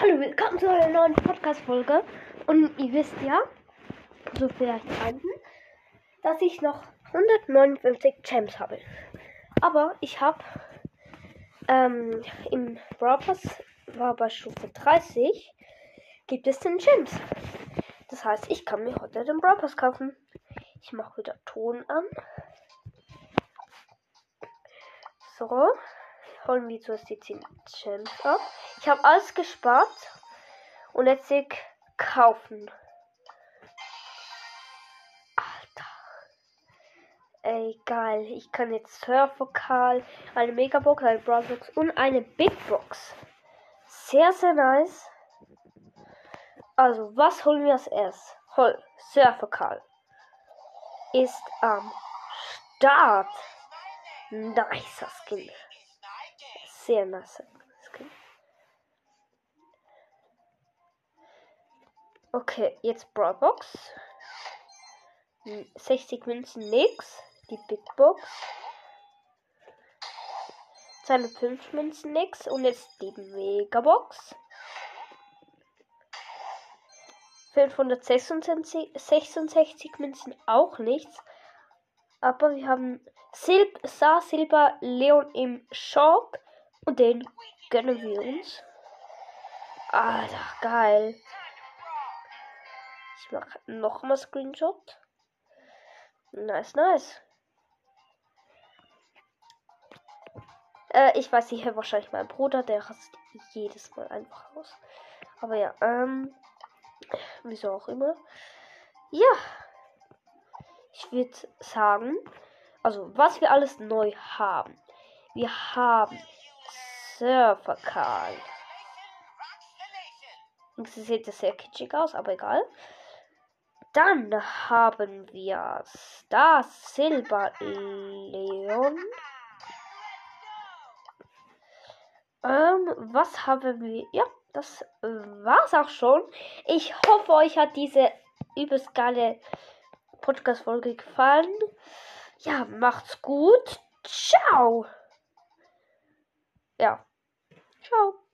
Hallo, willkommen zu einer neuen Podcast-Folge. Und ihr wisst ja, so vielleicht einten, dass ich noch 159 Gems habe. Aber ich habe ähm, im Brawl war bei Stufe 30, gibt es den Gems. Das heißt, ich kann mir heute den Brawl kaufen. Ich mache wieder Ton an. So, holen wir zuerst die 10 Gems ab. Ich habe alles gespart. Und jetzt ich kaufen. Alter. Ey, geil. Ich kann jetzt Surfvokal, eine Megabox, eine Broadbox und eine Big Box. Sehr, sehr nice. Also, was holen wir als erstes? Hol, Surfvokal. Ist am Start. Nicer Skin. Sehr Skin. Okay, jetzt Broadbox. 60 Münzen nix. Die Big Box. 205 Münzen nix. Und jetzt die Megabox. 566 Münzen auch nichts. Aber wir haben Sil Star Silber Leon im Shop. Und den gönnen wir uns. Alter, geil. Ich mache nochmal Screenshot. Nice, nice. Äh, ich weiß nicht, wahrscheinlich mein Bruder, der rastet jedes Mal einfach aus. Aber ja, ähm, wieso auch immer. Ja, ich würde sagen, also was wir alles neu haben. Wir haben Surfer Karl. Sie sieht sehr kitschig aus, aber egal. Dann haben wir Star Silber Leon. Ähm, was haben wir? Ja, das war's auch schon. Ich hoffe, euch hat diese übelst geile Podcast-Folge gefallen. Ja, macht's gut. Ciao. Ciao.